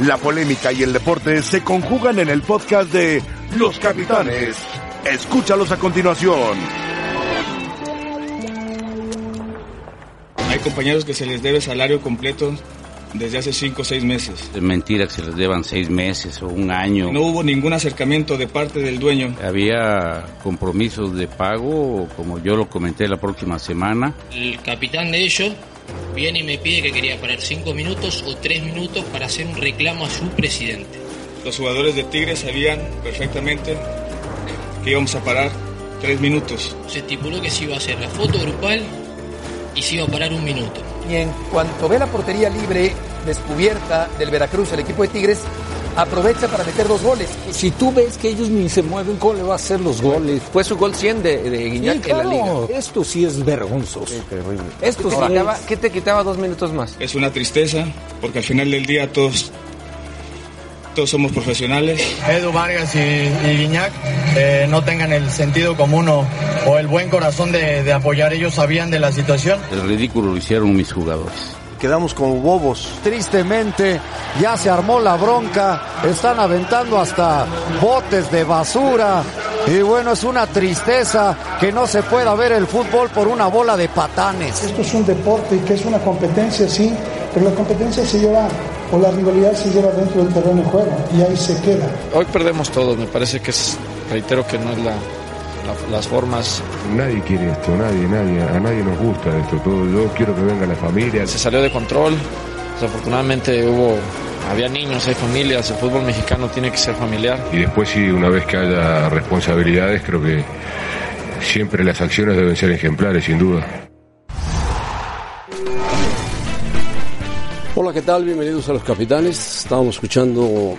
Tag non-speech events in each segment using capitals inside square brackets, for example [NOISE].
La polémica y el deporte se conjugan en el podcast de Los Capitanes. Escúchalos a continuación. Hay compañeros que se les debe salario completo desde hace cinco o seis meses. Es mentira que se les deban seis meses o un año. No hubo ningún acercamiento de parte del dueño. Había compromisos de pago, como yo lo comenté la próxima semana. El capitán de ellos viene y me pide que quería parar cinco minutos o tres minutos para hacer un reclamo a su presidente. Los jugadores de Tigres sabían perfectamente que íbamos a parar tres minutos. Se estipuló que se iba a hacer la foto grupal y se iba a parar un minuto. Y en cuanto ve la portería libre descubierta del Veracruz, el equipo de Tigres aprovecha para meter dos goles. Si tú ves que ellos ni se mueven, ¿cómo le va a hacer los goles? Fue su gol 100 de, de Guiñac Sí, claro. en la liga. Esto sí es vergonzoso. Esto ¿Qué sí te, quitaba, es- qué te quitaba dos minutos más? Es una tristeza porque al final del día todos, todos somos profesionales. Edu Vargas y, y Guiñac eh, no tengan el sentido común o, o el buen corazón de, de apoyar. Ellos sabían de la situación. El ridículo lo hicieron mis jugadores. Quedamos como bobos. Tristemente, ya se armó la bronca. Están aventando hasta botes de basura. Y bueno, es una tristeza que no se pueda ver el fútbol por una bola de patanes. Esto es un deporte y que es una competencia, sí, pero la competencia se lleva, o la rivalidad se lleva dentro del terreno de juego y ahí se queda. Hoy perdemos todo, me parece que es, reitero que no es la, la- las formas. Nadie quiere esto, nadie, nadie, a nadie nos gusta esto. Todo, yo quiero que venga la familia. Se salió de control, desafortunadamente hubo, había niños, hay familias, el fútbol mexicano tiene que ser familiar. Y después sí, una vez que haya responsabilidades, creo que siempre las acciones deben ser ejemplares, sin duda. Hola, ¿qué tal? Bienvenidos a los capitanes. Estábamos escuchando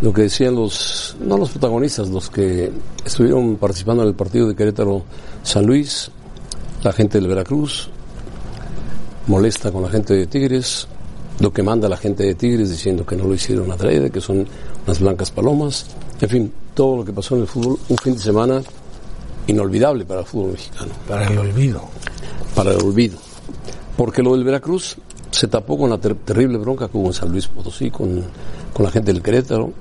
lo que decían los, no los protagonistas, los que estuvieron participando en el partido de Querétaro San Luis, la gente del Veracruz, molesta con la gente de Tigres, lo que manda la gente de Tigres diciendo que no lo hicieron a traer, que son unas blancas palomas, en fin, todo lo que pasó en el fútbol, un fin de semana inolvidable para el fútbol mexicano. Para el olvido. Para el olvido. Porque lo del Veracruz se tapó con la ter- terrible bronca que hubo en San Luis Potosí, con, con la gente del Querétaro,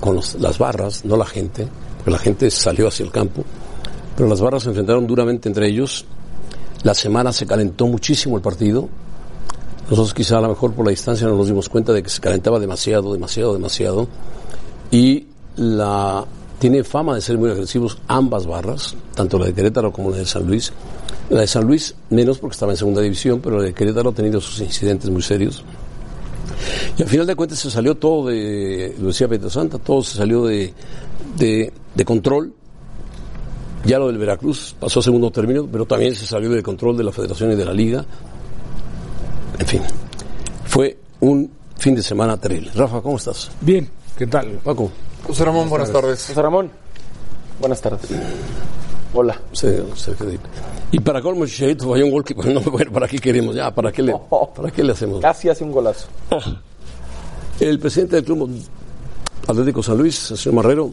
con los- las barras, no la gente, porque la gente salió hacia el campo, pero las barras se enfrentaron duramente entre ellos. La semana se calentó muchísimo el partido. Nosotros quizá a lo mejor por la distancia no nos dimos cuenta de que se calentaba demasiado, demasiado, demasiado. Y la tiene fama de ser muy agresivos ambas barras, tanto la de Querétaro como la de San Luis. La de San Luis menos porque estaba en segunda división, pero la de Querétaro ha tenido sus incidentes muy serios. Y al final de cuentas se salió todo de, lo decía Pedro Santa, todo se salió de, de, de control. Ya lo del Veracruz pasó a segundo término, pero también se salió del control de la Federación y de la Liga. En fin, fue un fin de semana terrible. Rafa, ¿cómo estás? Bien, ¿qué tal? Paco. José Ramón, buenas tardes. José Ramón, buenas tardes. Hola. Sí, Sergio Dip. Y para colmo, Chicharito falló un gol que [LAUGHS] no, bueno, ¿para qué queremos? Ya, ¿para qué le, [LAUGHS] ¿para qué le hacemos? Casi hace un golazo. [LAUGHS] El presidente del Club Atlético San Luis, el señor Marrero,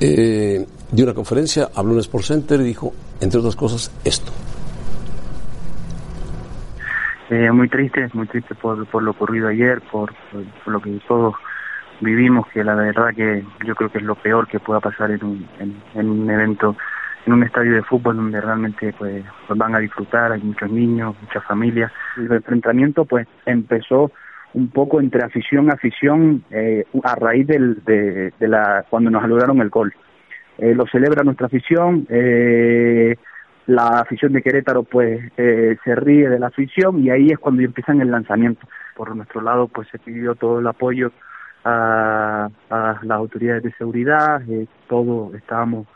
eh, dio una conferencia, habló en Sport Center y dijo, entre otras cosas, esto. Eh, muy triste, muy triste por, por lo ocurrido ayer, por, por, por lo que todos vivimos, que la verdad que yo creo que es lo peor que pueda pasar en un, en, en un evento, en un estadio de fútbol donde realmente pues, van a disfrutar, hay muchos niños, muchas familias. El enfrentamiento pues empezó un poco entre afición a afición eh, a raíz del, de, de la cuando nos lograron el gol. Eh, lo celebra nuestra afición, eh, la afición de Querétaro pues se ríe de la afición y ahí es cuando empiezan el lanzamiento. Por nuestro lado pues se pidió todo el apoyo a, a las autoridades de seguridad, eh, todo estábamos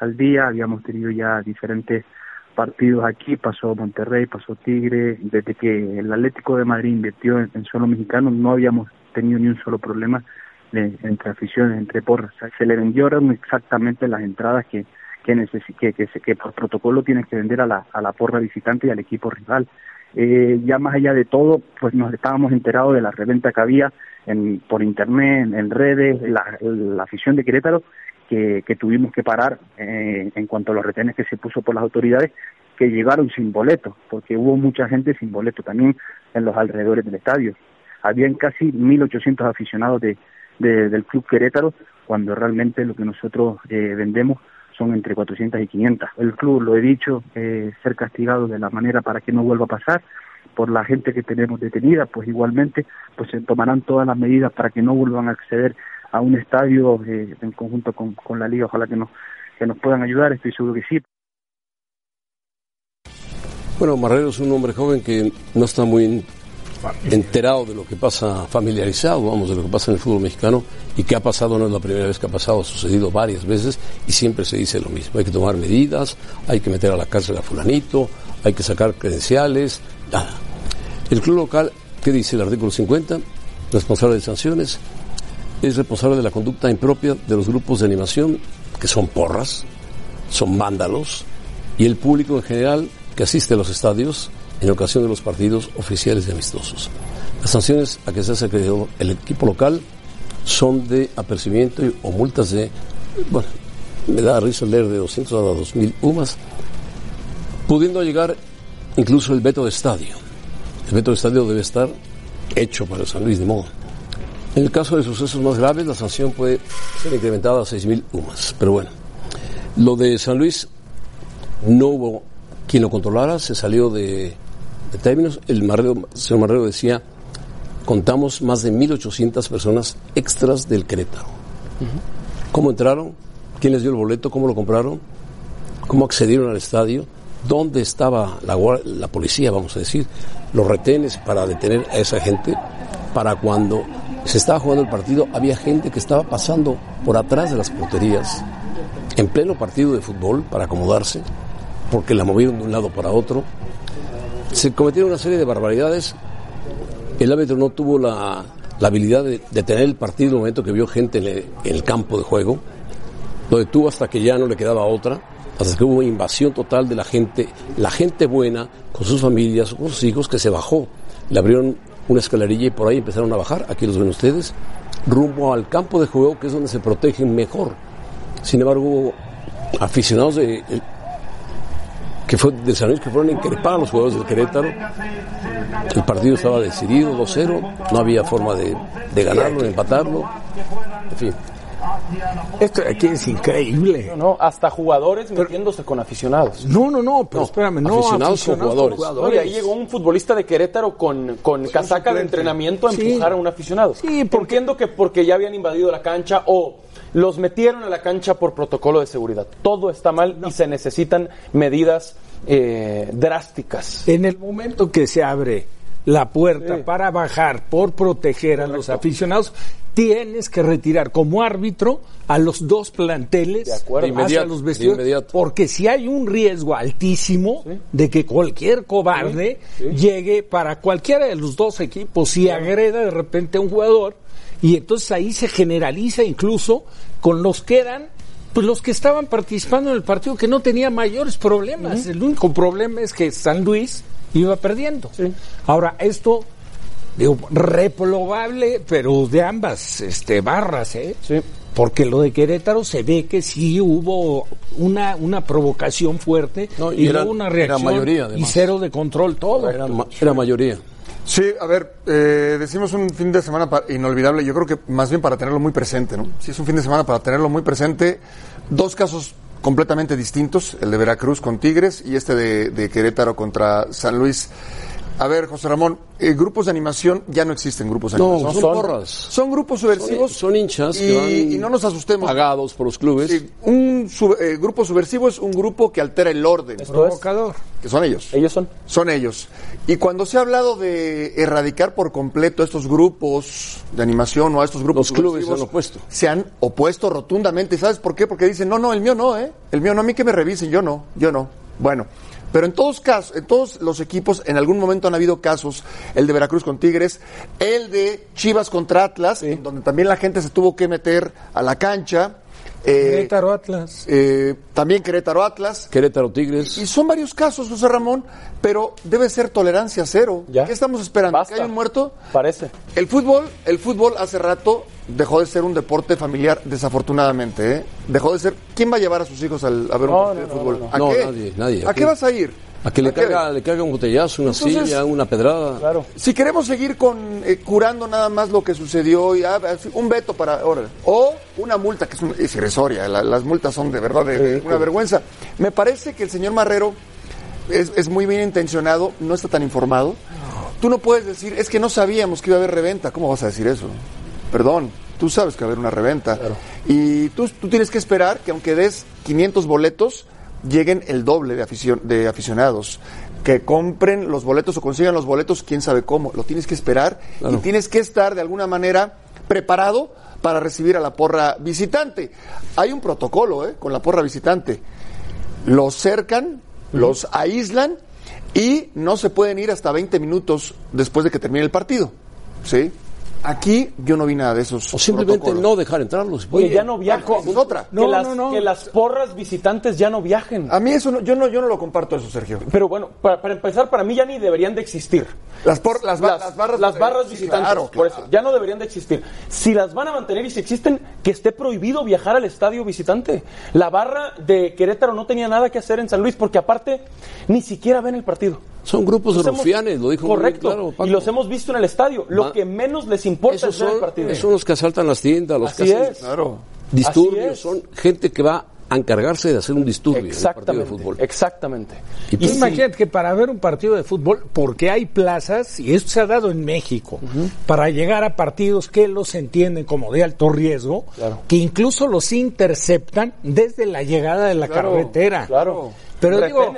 al día, habíamos tenido ya diferentes partidos aquí, pasó Monterrey, pasó Tigre, desde que el Atlético de Madrid invirtió en, suelo mexicano no habíamos tenido ni un solo problema de- entre aficiones, entre porras. Se le vendieron exactamente las entradas que que, que, que, que por protocolo tienes que vender a la, a la porra visitante y al equipo rival. Eh, ya más allá de todo, pues nos estábamos enterados de la reventa que había en, por internet, en, redes, la afición de Querétaro, que, que tuvimos que parar eh, en cuanto a los retenes que se puso por las autoridades, que llegaron sin boleto, porque hubo mucha gente sin boleto también en los alrededores del estadio. habían casi 1.800 aficionados de, de- del Club Querétaro, cuando realmente lo que nosotros eh, vendemos son entre 400 y 500. El club, lo he dicho, eh, ser castigado de la manera para que no vuelva a pasar, por la gente que tenemos detenida, pues igualmente pues se tomarán todas las medidas para que no vuelvan a acceder a un estadio eh, en conjunto con, con la liga. Ojalá que nos, que nos puedan ayudar, estoy seguro que sí. Bueno, Marrero es un hombre joven que no está muy enterado de lo que pasa, familiarizado, vamos, de lo que pasa en el fútbol mexicano y que ha pasado, no es la primera vez que ha pasado, ha sucedido varias veces y siempre se dice lo mismo. Hay que tomar medidas, hay que meter a la cárcel a fulanito, hay que sacar credenciales, nada. El club local, ¿qué dice el artículo 50? Responsable de sanciones, es responsable de la conducta impropia de los grupos de animación, que son porras, son vándalos, y el público en general que asiste a los estadios en ocasión de los partidos oficiales y amistosos. Las sanciones a que se hace acreedor el equipo local son de apercibimiento o multas de, bueno, me da risa leer de 200 a 2000 UMAS, pudiendo llegar incluso el veto de estadio. El veto de estadio debe estar hecho para San Luis de modo. En el caso de sucesos más graves, la sanción puede ser incrementada a 6.000 UMAS. Pero bueno, lo de San Luis no hubo quien lo controlara, se salió de, de términos. El Marrero, señor Marrero decía, contamos más de 1.800 personas extras del Querétaro. ¿Cómo entraron? ¿Quién les dio el boleto? ¿Cómo lo compraron? ¿Cómo accedieron al estadio? ¿Dónde estaba la policía, vamos a decir? Los retenes para detener a esa gente. Para cuando se estaba jugando el partido, había gente que estaba pasando por atrás de las porterías, en pleno partido de fútbol, para acomodarse, porque la movieron de un lado para otro. Se cometieron una serie de barbaridades. El árbitro no tuvo la, la habilidad de detener el partido en el momento que vio gente en el, campo de juego. Lo detuvo hasta que ya no le quedaba otra, hasta que hubo invasión total de la gente, la gente buena, con sus familias, con sus hijos, que se bajó. Le abrieron una escalerilla y por ahí empezaron a bajar, aquí los ven ustedes, rumbo al campo de juego, que es donde se protegen mejor. Sin embargo, hubo aficionados de, el- que fue de San Luis que fueron a increpar a los jugadores del Querétaro. El partido estaba decidido, 2-0, no había forma de, de ganarlo, de empatarlo. En fin. Esto aquí es increíble. No, no, hasta jugadores metiéndose con aficionados. No, no, no, pero espérame, no aficionados con jugadores. jugadores. No, y ahí llegó un futbolista de Querétaro con, con casaca de entrenamiento a Sí. empujar a un aficionado. Sí, porque... Entiendo que porque ya habían invadido la cancha o los metieron a la cancha por protocolo de seguridad. Todo está mal y se necesitan medidas eh, drásticas. En el momento que se abre la puerta Sí. para bajar por proteger a los aficionados, tienes que retirar como árbitro a los dos planteles acuerdo. De hacia inmediato, los vestidores, porque si hay un riesgo altísimo de que cualquier cobarde llegue para cualquiera de los dos equipos y agreda de repente a un jugador y entonces ahí se generaliza incluso con los que eran pues los que estaban participando en el partido que no tenía mayores problemas. El único problema es que San Luis iba perdiendo. Ahora, esto, digo, reprobable, pero de ambas este, barras, ¿eh? Porque lo de Querétaro se ve que sí hubo una, una provocación fuerte y y, era- luego una era reacción mayoría, y cero de control todo. Era, ma- era mayoría. Sí, a ver, eh, decimos un fin de semana inolvidable, yo creo que más bien para tenerlo muy presente, ¿no? Sí, es un fin de semana para tenerlo muy presente. Dos casos completamente distintos, el de Veracruz con Tigres y este de, de Querétaro contra San Luis. A ver, José Ramón, eh, grupos de animación ya no existen grupos de No, animación. son porras. Son grupos subversivos. Son, son hinchas que y, van y no nos asustemos. pagados por los clubes. Sí, un sub- eh, grupo subversivo es un grupo que altera el orden. Provocador. Que son ellos. Ellos son. Son ellos. Y cuando se ha hablado de erradicar por completo a estos grupos de animación o a estos grupos Los clubes se subversivos, han opuesto. Se han opuesto rotundamente. ¿Sabes por qué? Porque dicen, no, no, el mío no, ¿eh? El mío no, a mí que me revisen, yo no, yo no. Bueno. Pero en todos casos, en todos los equipos, en algún momento han habido casos, el de Veracruz con Tigres, el de Chivas contra Atlas, donde también la gente se tuvo que meter a la cancha. Eh, Querétaro Atlas. eh, también Querétaro Atlas. Querétaro Tigres. Y son varios casos, José Ramón, pero debe ser tolerancia cero. ¿Qué estamos esperando? ¿Que haya un muerto? Parece. El fútbol, el fútbol hace rato dejó de ser un deporte familiar, desafortunadamente. ¿eh? Dejó de ser. ¿Quién va a llevar a sus hijos al- a ver No, un partido no, de no, fútbol? no, no. ¿A No, qué? nadie, nadie. ¿A qué vas a ir? A que le caiga, le caiga un botellazo, una Entonces- silla, una pedrada. Claro. Si queremos seguir con eh, curando nada más lo que sucedió, y, ah, así, un veto para ahora, o una multa que es, un- es irrisoria, la- las multas son de verdad de, de una vergüenza. Me parece que el señor Marrero es, es muy bien intencionado, no está tan informado. Tú no puedes decir, es que no sabíamos que iba a haber reventa. ¿Cómo vas a decir eso? Perdón, tú sabes que va a haber una reventa. Y tú, tú tienes que esperar que aunque des 500 boletos, lleguen el doble de, afición, de aficionados. Que compren los boletos o consigan los boletos, quién sabe cómo. Lo tienes que esperar y tienes que estar de alguna manera preparado para recibir a la porra visitante. Hay un protocolo ¿eh? con la porra visitante. Los cercan, los aíslan y no se pueden ir hasta 20 minutos después de que termine el partido. ¿Sí? Aquí yo no vi nada de esos. O simplemente protocolos. no dejar entrarlos. Oye, ya no viajan. Es otra. que, No, las, no, no. que las porras visitantes ya no viajen. A mí eso no- yo no yo no lo comparto eso, Sergio. Pero bueno, para, para empezar, para mí ya ni deberían de existir. Las, por- las, ba- las barras, las barras visitantes, claro, por claro. eso, ya no deberían de existir. Si las van a mantener y si existen, que esté prohibido viajar al estadio visitante. La barra de Querétaro no tenía nada que hacer en San Luis porque aparte ni siquiera ven el partido. Son grupos de rufianes, lo dijo muy Correcto. claro, Paco. y los hemos visto en el estadio. Lo Ma- que menos les importa Esos es ver el son, son los que asaltan las tiendas, los Así que hacen es. Claro. disturbios, Así es. son gente que va a encargarse de hacer un disturbio en el partido de Exactamente. fútbol. Exactamente. Y Y imagínate que para ver un partido de fútbol, porque hay plazas, y esto se ha dado en México, para llegar a partidos que los entienden como de alto riesgo, Claro. que incluso los interceptan desde la llegada de la Claro, carretera. claro. Pero digo,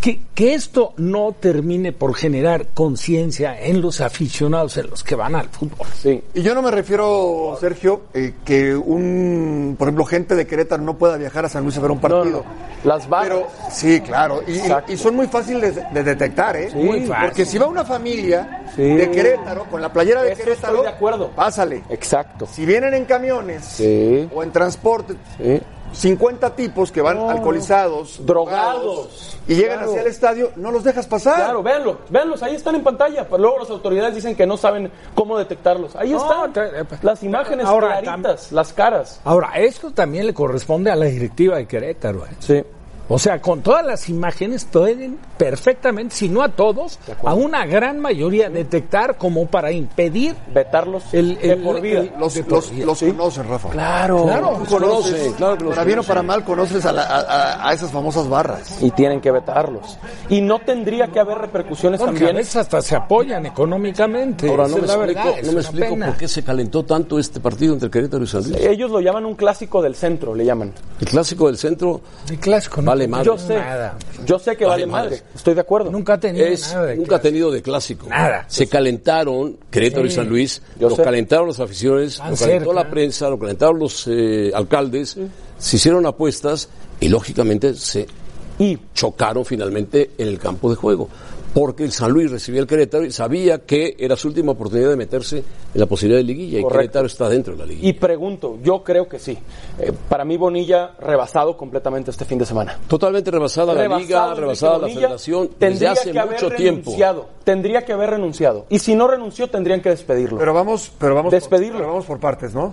que, que esto no termine por generar conciencia en los aficionados, en los que van al fútbol. Sí. Y yo no me refiero, Sergio, eh, que un, por ejemplo, gente de Querétaro no pueda viajar a San Luis a ver un partido. Las barras. Pero, sí, claro. Y, y son muy fáciles de, de detectar, ¿eh? Muy fácil. Porque si va una familia Sí. de Querétaro, con la playera de Eso Querétaro, estoy de acuerdo. pásale. Exacto. Si vienen en camiones Sí. o en transporte, Sí. 50 tipos que van alcoholizados, Drogados. y llegan Claro. hacia el estadio, no los dejas pasar. Claro, véanlo, véanlos, ahí están en pantalla. Pero luego las autoridades dicen que no saben cómo detectarlos. Ahí No, están. te- las imágenes Ahora, claritas, las caras. Ahora, esto también le corresponde a la directiva de Querétaro. ¿eh? Sí. O sea, con todas las imágenes pueden perfectamente, si no a todos, a una gran mayoría detectar como para impedir Vetarlos el, de por vida. el- Los, de por los, vida. los conocen, Rafa. Claro. Claro. Tú conoces, conocen, claro que los para bien o para mal, conoces a, la- a- a- a esas famosas barras. Y tienen que vetarlos. Y no tendría que haber repercusiones Porque a también. veces hasta se apoyan económicamente. Ahora no me explico, verdad, es no me explico pena. por qué se calentó tanto este partido entre Querétaro y San Luis. Ellos lo llaman un clásico del centro, le llaman. El clásico del centro El clásico no Vale madre. Yo sé. nada. Yo sé que vale, Vale madre. madre. Estoy de acuerdo. Nunca ha tenido es, nada de nunca ha clásico. tenido de clásico. Nada. Se calentaron Querétaro y San Luis, Yo lo sé. calentaron las aficiones, Tan lo calentó cerca. la prensa, lo calentaron los eh, alcaldes, se hicieron apuestas y lógicamente se Y chocaron finalmente en el campo de juego. Porque el San Luis recibía el Querétaro y sabía que era su última oportunidad de meterse en la posibilidad de liguilla. Y. Querétaro está dentro de la liguilla. Y pregunto, yo creo que sí. Eh, para mí Bonilla rebasado completamente este fin de semana. Totalmente rebasada la Rebasado liga, Enrique rebasada la federación desde tendría hace que haber mucho tiempo. renunciado. Tendría que haber renunciado. Y si no renunció, tendrían que despedirlo. Pero vamos, pero vamos, Despedirlo. Por, pero vamos por partes, ¿no?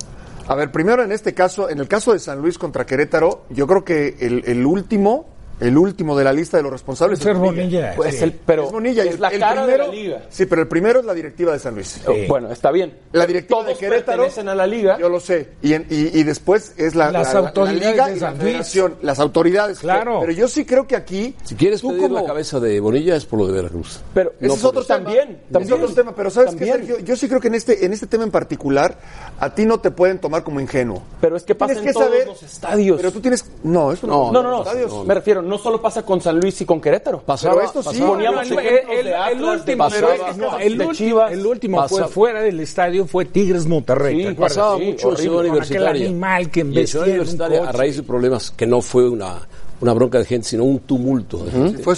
A ver, primero en este caso, en el caso de San Luis contra Querétaro, yo creo que el, el último, el último de la lista de los responsables Ser es Bonilla. Pues sí. el- pero es Bonilla. es el- la el cara primero, de la liga. Sí, pero el primero es la directiva de San Luis. Bueno, está bien. La directiva Todos de Querétaro pertenecen a la liga. Yo lo sé. Y, en- y, y después es la, Las la- autoridades la liga de y la San Luis. federación, las autoridades. Claro. Pero yo sí creo que aquí. Si quieres tú pedir como- la cabeza de Bonilla es por lo de Veracruz. Pero Ese No es otro eso. tema. También, también. Es otro tema, pero ¿sabes qué, También. Sergio? Yo sí creo que en este, en este tema en particular, a ti no te pueden tomar como ingenuo. Pero es que pasa Tienes en que todos saber- los estadios. Pero tú tienes. No, esto No, no, no, no. Me refiero, no solo pasa con San Luis y con Querétaro. Pasaba, Pero esto sí, pasaba- Poníamos el, de de último, Pasaba, no, el de Chivas. el último Pasa- fue fuera del estadio fue Tigres Monterrey. Sí, pasaba Sí, mucho en horrible, Ciudad con aquel Universitaria. animal que y en embestía Universitaria, a raíz de problemas que no fue una, una bronca de gente, sino un tumulto. de gente. Fue eh,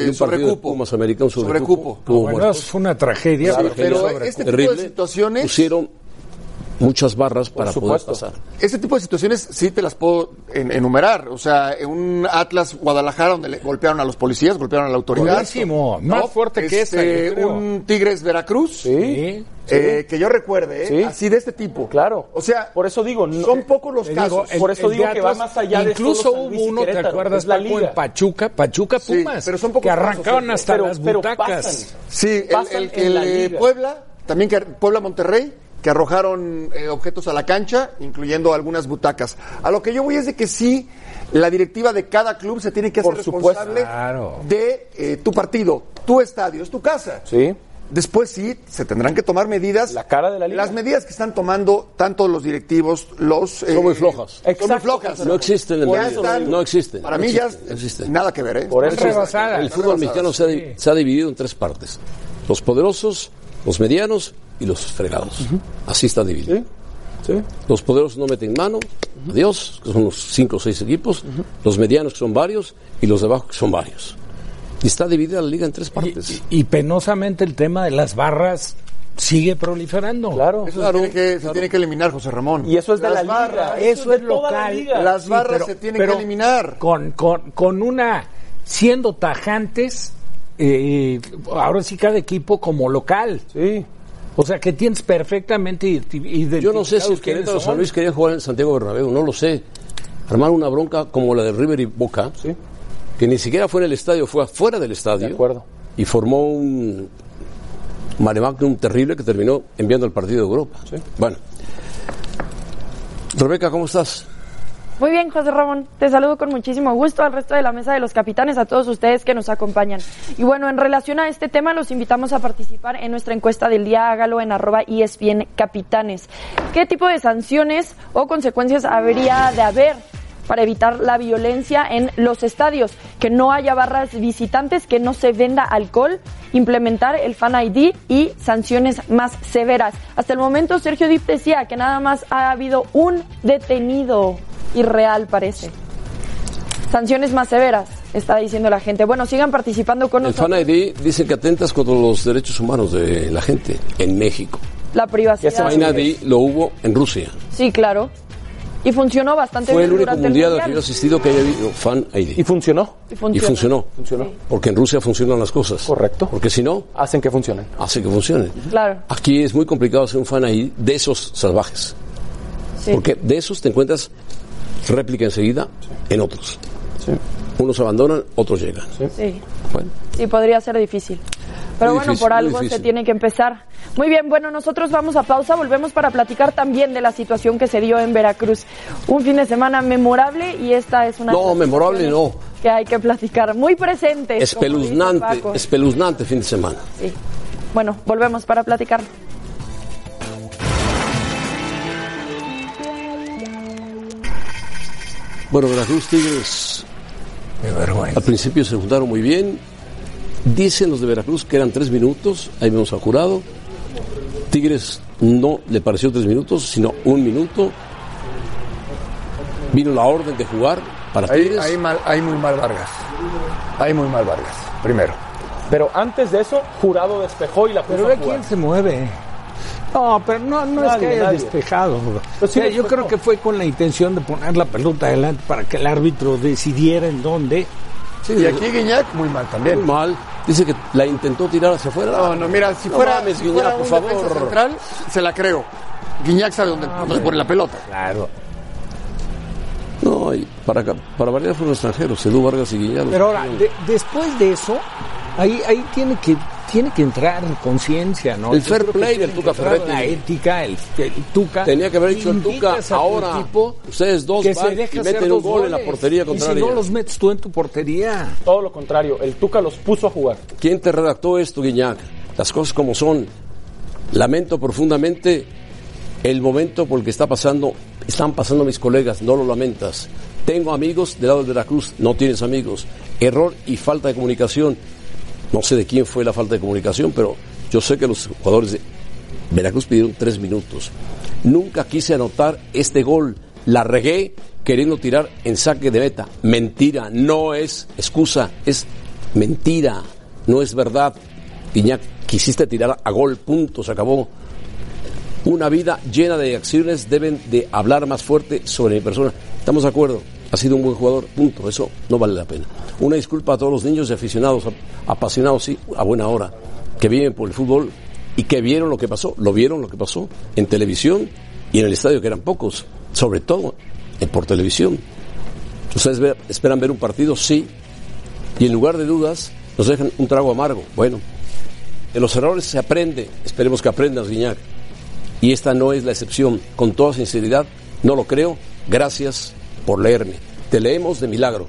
un de sobrecupo. Pumas América, un sobrecupo. Sobrecupo. hubo Bueno, fue una tragedia. Claro, pero este tipo terrible. de situaciones. Pusieron muchas barras para poder pasar. Ese tipo de situaciones sí te las puedo en- enumerar. O sea, en un Atlas Guadalajara donde le golpearon a los policías, golpearon a la autoridad. Buenísimo, más fuerte que Este, creo. Un Tigres Veracruz. Sí. eh, que yo recuerde, ¿eh? Sí. así de este tipo. Claro. O sea, Por eso digo, no- son pocos los casos. digo, el- Por eso digo que va más allá de Incluso hubo uno, ¿te acuerdas, la Paco, en. Pachuca, Pachuca Sí, Pumas, pero son pocos que arrancaron casos, hasta pero- las pero butacas. pasan. Sí, el, Pasan el, en el, la. Puebla, también que Puebla Monterrey, que arrojaron eh, objetos a la cancha, incluyendo algunas butacas. A lo que yo voy es de que sí, la directiva de cada club se tiene que hacer Por supuesto. responsable Claro. de eh, tu partido, tu estadio, es tu casa. Sí. Después sí, se tendrán que tomar medidas. La cara de la liga. Las medidas que están tomando tanto los directivos, los... eh, Son muy flojas. Son muy Exacto. flojas. No existen en liga. están- No existen. Para mí existen, ya existen. nada que ver, ¿eh? Por eso- rebasadas. El fútbol mexicano se ha, di- se ha dividido en tres partes. Los poderosos, los medianos y los fregados. Así está dividido. Sí. Los poderosos no meten mano, adiós, que son los cinco o seis equipos. Los medianos, que son varios, y los de abajo, que son varios. Y está dividida la liga en tres partes. Y, y penosamente el tema de las barras sigue proliferando. Claro. Eso se, tiene que, se tiene que eliminar, José Ramón. Y eso es de Las la barras. Eso es de local. liga. Las Sí, barras pero- se tienen pero que eliminar. Con, con, con una, siendo tajantes, eh, ahora sí cada equipo como local. Sí. O sea que tienes perfectamente identificado. Yo no sé si el Querétaro San Luis querían jugar en Santiago Bernabéu, no lo sé. Armar una bronca como la de River y Boca, Sí. que ni siquiera fue en el estadio, fue afuera del estadio. De acuerdo. Y formó un maremagnum terrible que terminó enviando el partido de Europa. Bueno. Rebeca, ¿cómo estás? Muy bien, José Ramón. Te saludo con muchísimo gusto al resto de la mesa de los capitanes, a todos ustedes que nos acompañan. Y bueno, en relación a este tema, los invitamos a participar en nuestra encuesta del día. Hágalo en arroba ESPN Capitanes. ¿Qué tipo de sanciones o consecuencias habría de haber para evitar la violencia en los estadios? Que no haya barras visitantes, que no se venda alcohol, implementar el Fan ID y sanciones más severas. Hasta el momento, Sergio Dip decía que nada más ha habido un detenido irreal parece. Sanciones más severas, está diciendo la gente. Bueno, sigan participando con El nosotros. Fan ID dice que atentas contra los derechos humanos de la gente en México. La privacidad. Fan ID lo hubo en Rusia. Sí, claro. Y funcionó bastante Fue bien el único mundial el al que yo he asistido que haya habido Fan ID. Y funcionó. Y Y funcionó. funcionó. Porque en Rusia funcionan las cosas. Correcto. Porque si no, Hacen que funcionen. hace que funcionen. Claro. Aquí es muy complicado hacer un fan ID de esos salvajes. Sí. Porque de esos te encuentras réplica enseguida en otros. Unos abandonan, otros llegan. Sí. Bueno, Sí, podría ser difícil. Pero Muy bueno, difícil, por algo se tiene que empezar. Muy bien, bueno, nosotros vamos a pausa, volvemos para platicar también de la situación que se dio en Veracruz. Un fin de semana memorable y esta es una no, memorable no. que hay que platicar. Muy presente. Espeluznante, espeluznante fin de semana. Sí. Bueno, volvemos para platicar. Bueno, Veracruz Tigres al principio se juntaron muy bien. Dicen los de Veracruz que eran tres minutos, ahí vemos al jurado. Tigres no le pareció tres minutos, sino un minuto. Vino la orden de jugar para Ahí, Tigres. ahí mal, ahí muy mal Vargas. Ahí muy mal Vargas, primero. Pero antes de eso, Jurado despejó y la puso Pero a ve jugar. quién se mueve. No, pero no, no es que haya nadie. despejado. Pero sí O sea, yo creo que fue con la intención de poner la pelota adelante para que el árbitro decidiera en dónde. y aquí Guiñac muy mal también. Muy mal. Dice que la intentó tirar hacia afuera. No, no, mira, si No fuera, mames, si Guiñac, fuera por un favor. central, se la creo. Guiñac sabe dónde, dónde pone la pelota. Claro. No, y para, para variar fueron extranjeros, Edu Vargas y Guillermo. Pero ahora, de- después de eso, ahí, ahí tiene que tiene que entrar conciencia, ¿no? El Yo fair play del Tuca Ferretti. La ética, el, el Tuca. Tenía que haber dicho el Tuca, ahora ustedes dos que van se deja y meten dos un gol en la portería Y contraria. si no los metes tú en tu portería. Todo lo contrario, el Tuca los puso a jugar. ¿Quién te redactó esto, Guiñac? Las cosas como son. Lamento profundamente el momento por el que está pasando, están pasando mis colegas, no lo lamentas. Tengo amigos del lado de Veracruz, no tienes amigos. Error y falta de comunicación. No sé de quién fue la falta de comunicación, pero yo sé que los jugadores de Veracruz pidieron tres minutos. Nunca quise anotar este gol. La regué queriendo tirar en saque de meta. Mentira, no es excusa, es mentira, no es verdad. Iñak, quisiste tirar a gol, punto, se acabó. Una vida llena de acciones deben de hablar más fuerte sobre mi persona. ¿Estamos de acuerdo? Ha sido un buen jugador, punto. Eso no vale la pena. Una disculpa a todos los niños y aficionados, apasionados, sí, a buena hora, que viven por el fútbol y que vieron lo que pasó. Lo vieron lo que pasó en televisión y en el estadio, que eran pocos, sobre todo en por televisión. ¿Ustedes esperan ver un partido? Sí. Y en lugar de dudas, nos dejan un trago amargo. Bueno, de los errores se aprende. Esperemos que aprendas, Guiñac. Y esta no es la excepción. Con toda sinceridad, no lo creo. Gracias por leerme. Te leemos de milagro.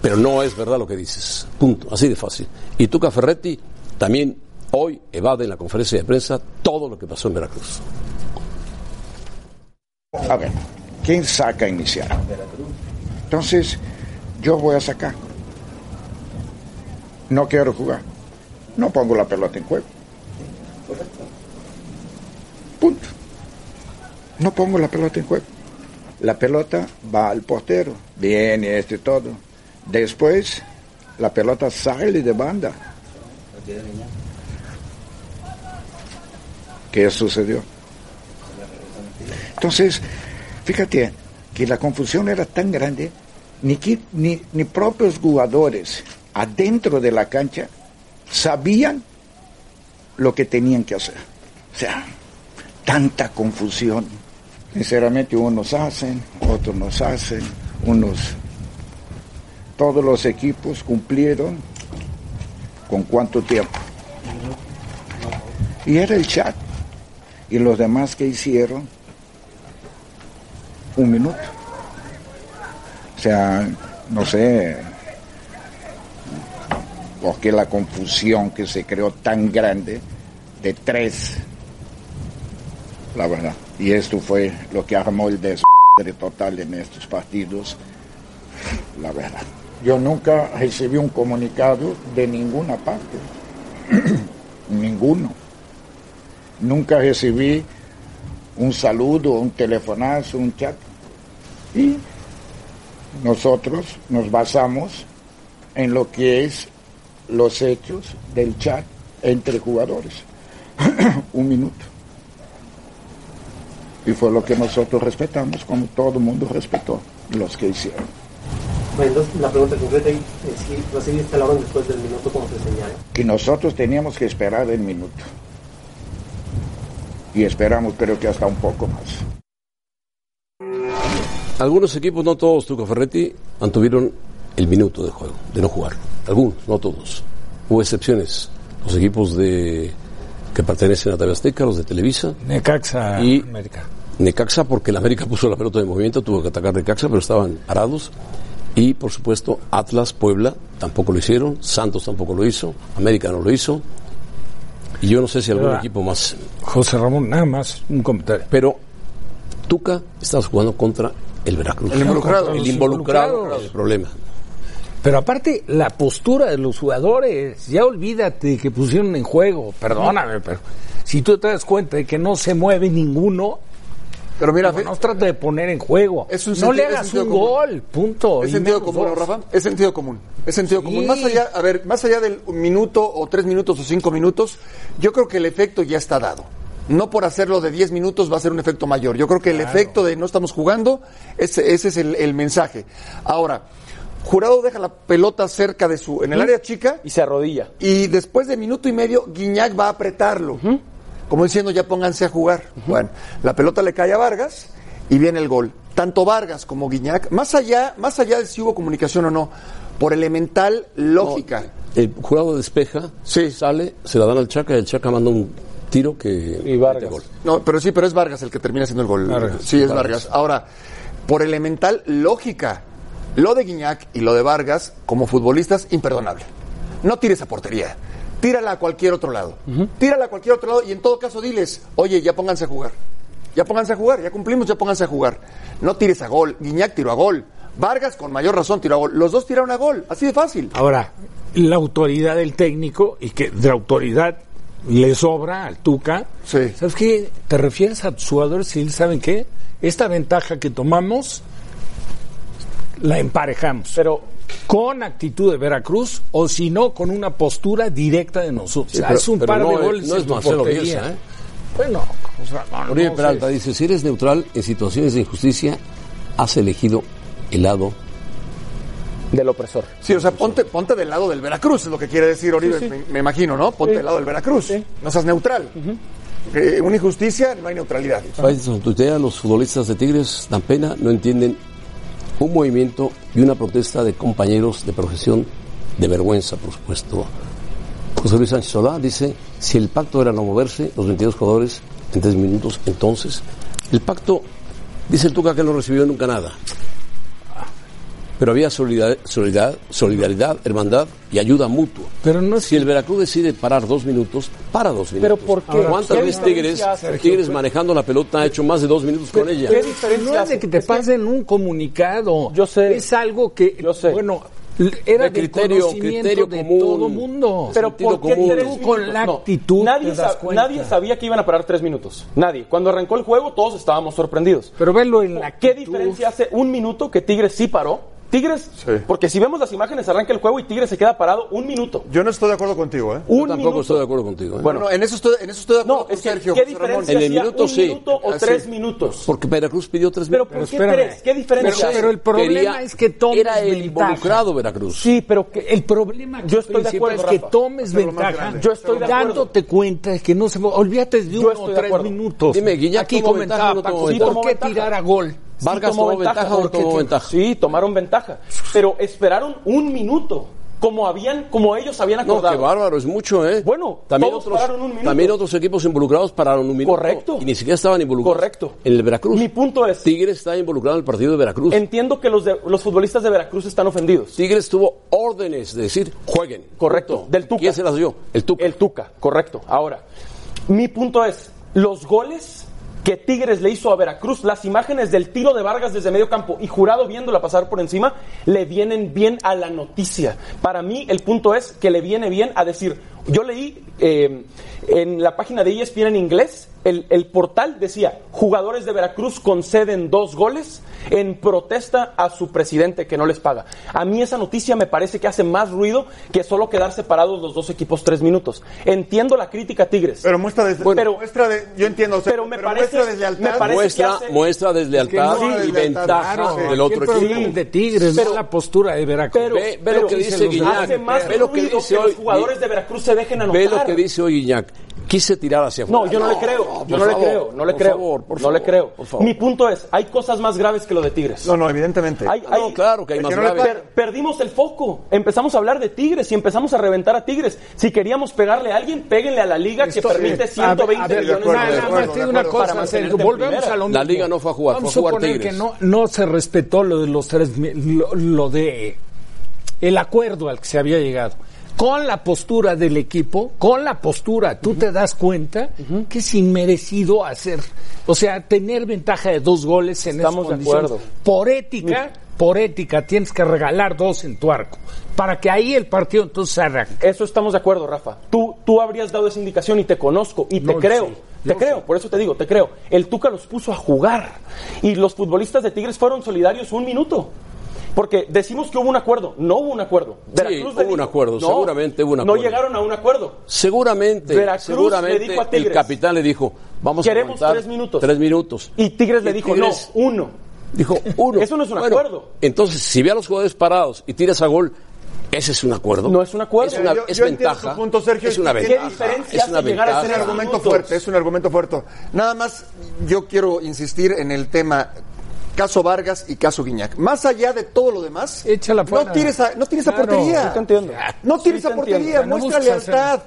Pero no es verdad lo que dices. Punto. Así de fácil. Y Tuca Ferretti también hoy evade en la conferencia de prensa todo lo que pasó en Veracruz. A ver, ¿quién saca a iniciar? Entonces, yo voy a sacar. No quiero jugar. No pongo la pelota en juego. Punto. No pongo la pelota en juego. La pelota va al portero. Viene este todo. Después, la pelota sale de banda. ¿Qué sucedió? Entonces, fíjate que la confusión era tan grande, ni, ni, ni propios jugadores adentro de la cancha sabían lo que tenían que hacer. O sea, tanta confusión. Sinceramente, unos hacen, otros nos hacen, unos... Todos los equipos cumplieron con cuánto tiempo. Y era el chat. Y los demás que hicieron, un minuto. O sea, no sé por qué la confusión que se creó tan grande de tres, la verdad. Y esto fue lo que armó el desastre total en estos partidos, la verdad. Yo nunca recibí un comunicado de ninguna parte, [CLEARS THROAT] ninguno. Nunca recibí un saludo, un telefonazo, un chat. Y nosotros nos basamos en lo que es los hechos del chat entre jugadores. [CLEARS THROAT] un minuto. Y fue lo que nosotros respetamos, como todo el mundo respetó los que hicieron. Bueno, entonces la pregunta concreta es si recibiste la orden después del minuto como se señala. Que nosotros teníamos que esperar el minuto. Y esperamos, pero que hasta un poco más. Algunos equipos, no todos, Tuca Ferretti, mantuvieron el minuto de juego, de no jugar. Algunos, no todos. Hubo excepciones. Los equipos de que pertenecen a TV Azteca, los de Televisa. Necaxa, y América. Necaxa, porque el América [LAUGHS] puso la pelota de movimiento, tuvo que atacar Necaxa, pero estaban parados. Y, por supuesto, Atlas, Puebla, tampoco lo hicieron. Santos tampoco lo hizo. América no lo hizo. Y yo no sé si algún Ahora, equipo más. José Ramón, nada más un comentario. Pero Tuca estás jugando contra el Veracruz. El involucrado. El involucrado involucrados. en el problema. Pero aparte, la postura de los jugadores, ya olvídate que pusieron en juego, perdóname, pero si tú te das cuenta de que no se mueve ninguno, pero mira, no trata de poner en juego. un no sentido- le es hagas un común. gol, punto. Es sentido común, ¿no, dos. Rafa? Es sentido común. Es sentido común. Más allá, a ver, más allá del minuto o tres minutos o cinco minutos, yo creo que el efecto ya está dado. No por hacerlo de 10 minutos va a ser un efecto mayor. Yo creo que el efecto de no estamos jugando, ese, ese es el, el mensaje. Ahora, Jurado deja la pelota cerca de su, en el área chica. Y se arrodilla. Y después de minuto y medio, Guiñac va a apretarlo. Como diciendo, ya pónganse a jugar. Bueno, la pelota le cae a Vargas y viene el gol. Tanto Vargas como Guiñac, más allá, más allá de si hubo comunicación o no, por elemental lógica. El jurado despeja, sale, se la dan al Chaca y el Chaca manda un tiro que. Y Vargas. No, pero sí, pero es Vargas el que termina haciendo el gol. Vargas. Sí, es Vargas. Vargas. Ahora, por elemental lógica, lo de Guiñac y lo de Vargas, como futbolistas, imperdonable. No tires a portería. Tírala a cualquier otro lado. Tírala a cualquier otro lado y en todo caso diles, oye, ya pónganse a jugar. Ya pónganse a jugar, ya cumplimos, ya pónganse a jugar. No tires a gol. Guiñac tiró a gol. Vargas, con mayor razón, tiró a gol. Los dos tiraron a gol. Así de fácil. Ahora, la autoridad del técnico, y que de autoridad le sobra al Tuca, ¿sabes qué? ¿Te refieres a tus jugadores y saben qué? Esta ventaja que tomamos la emparejamos. Pero con actitud de Veracruz o si no con una postura directa de nosotros. Sí, O sea, pero- es un par no de es- goles no es Marcelo. Bielsa, ¿eh? Bueno, O sea, no, Oribe no Peralta sé. dice, si eres neutral en situaciones de injusticia, has elegido el lado del opresor. Sí, o sea, ponte, ponte del lado del Veracruz, es lo que quiere decir Oribe, Sí, sí. Me, me imagino, ¿no? Ponte Sí. del lado del Veracruz. No seas neutral. Eh, una injusticia, no hay neutralidad. Los futbolistas de Tigres dan pena, no entienden un movimiento y una protesta de compañeros de profesión de vergüenza, por supuesto. José Luis Sánchez Solá dice, si el pacto era no moverse, los 22 jugadores en tres minutos, entonces, el pacto, dice el Tuca que no recibió nunca nada. Pero había solidaridad, solidaridad, solidaridad, hermandad y ayuda mutua. Pero no si el Veracruz decide parar dos minutos, para dos minutos. Pero ¿por qué? ¿Cuántas ¿Qué veces Tigres, diferencia? Tigres manejando la pelota ha hecho más de dos minutos con ella? Pero no es de que te pasen un comunicado. Yo sé. Es algo que, bueno, era De criterio- conocimiento criterio de común. todo mundo. Pero ¿por qué común. tres con la No, actitud Nadie, sa- cuenta. nadie sabía que iban a parar tres minutos. Nadie. Cuando arrancó el juego, todos estábamos sorprendidos. Pero velo en la ¿Qué diferencia hace un minuto que Tigres sí paró? Tigres, porque si vemos las imágenes, arranca el juego y Tigres se queda parado un minuto. Yo no estoy de acuerdo contigo, ¿eh? Un Tampoco minuto. estoy de acuerdo contigo. ¿eh? Bueno, no, en eso estoy, en eso estoy de acuerdo No, con es que, Sergio. ¿qué diferencia En el minuto, un sí. minuto o Ah, tres sí. minutos? Porque Veracruz pidió tres Pero minutos. ¿por qué tres? ¿Qué diferencia Pero, pero el problema Quería- es que tomes Era el ventaja. involucrado Veracruz. Sí, pero que El problema Yo estoy de acuerdo, es que Rafa. tomes ventaja. Yo estoy de acuerdo. Dándote cuenta de que no se... Olvídate de Yo uno o tres minutos. Dime, Guiñac Aquí comentaba ¿por qué tirar a gol? Vargas tomó tomó ventaja o no ¿por qué? tomó ventaja. Sí, tomaron ventaja. Pero esperaron un minuto. Como habían, como ellos habían No, acordado. qué bárbaro, es mucho, ¿eh? Bueno, también todos otros, pararon un minuto. también otros equipos involucrados pararon un minuto. Correcto. Y ni siquiera estaban involucrados. Correcto. En el Veracruz. Mi punto es, Tigres está involucrado en el partido de Veracruz. entiendo que los, de- los futbolistas de Veracruz están ofendidos. Tigres tuvo órdenes de decir, jueguen. Correcto, Punto. del Tuca. ¿Quién se las dio? El Tuca. El Tuca, correcto. Ahora, mi punto es, los goles que Tigres le hizo a Veracruz, las imágenes del tiro de Vargas desde medio campo y jurado viéndola pasar por encima, le vienen bien a la noticia. Para mí, el punto es que le viene bien a decir, yo leí eh, en la página de ESPN en inglés, el, el portal decía, jugadores de Veracruz conceden dos goles en protesta a su presidente que no les paga. A mí esa noticia me parece que hace más ruido que solo quedar separados los dos equipos tres minutos. Entiendo la crítica Tigres. Pero muestra desde, Pero- muestra de, yo entiendo, o sea, pero me parece- muestra deslealtad. me parece muestra, hace- muestra deslealtad Es que no, y deslealtad, ventaja claro, del otro equipo. de Tigres, Pero- no la postura de Veracruz. Pero, Ve- ve pero lo que dice hace Guiñac, más ve lo que ruido dice que hoy- los jugadores de Veracruz se dejen anotar. Ve lo que dice hoy Guiñac. Quise tirar hacia afuera. No, yo no, le creo. Yo no le creo. No le por creo. favor, por no le creo. por favor. Mi punto es, hay cosas más graves que lo de Tigres. No, no, evidentemente. Hay- no, claro que hay más que no le graves. Per- perdimos el foco. Empezamos a hablar de Tigres y empezamos a reventar a Tigres. Si queríamos pegarle a alguien, péguenle a la liga que permite a ver, 120 a ver, millones de volvemos a lo La mismo. liga no fue a jugar, Vamos fue a jugar suponer Tigres. que no, no se respetó lo de los tres, lo de el acuerdo al que se había llegado. Con la postura del equipo, con la postura, tú te das cuenta que es inmerecido hacer, o sea, tener ventaja de dos goles en Estamos esas de condiciones. acuerdo. Por ética, por ética, tienes que regalar dos en tu arco, para que ahí el partido entonces se arranque. Eso estamos de acuerdo, Rafa. Tú, tú habrías dado esa indicación y te conozco y te No, creo. sí, te creo, sé. por eso te digo, te creo. El Tuca los puso a jugar y los futbolistas de Tigres fueron solidarios un minuto. Porque decimos que hubo un acuerdo, no hubo un acuerdo. Veracruz le hubo un acuerdo, seguramente hubo un No acuerdo. llegaron a un acuerdo. Seguramente, Veracruz le seguramente dijo a el Tigres, capitán le dijo, vamos "Queremos a tres minutos". Tres minutos. Y Tigres le dijo, Tigres no, uno. Dijo uno. Eso no es un Bueno, acuerdo. Entonces, si ve a los jugadores parados y tiras a gol, ese es un acuerdo. No es un acuerdo. Es, una, Yo- es yo entiendo ventaja. punto, Sergio, es una y qué ventaja. diferencia es una llegar a Es un Tres ventaja. argumento fuerte, es un argumento fuerte. Nada más, yo quiero insistir en el tema caso Vargas y caso Guiñac. Más allá de todo lo demás, Échala no tires a, no tires a Claro, portería. sí te entiendo. No tires Sí a te portería. No muestra lealtad.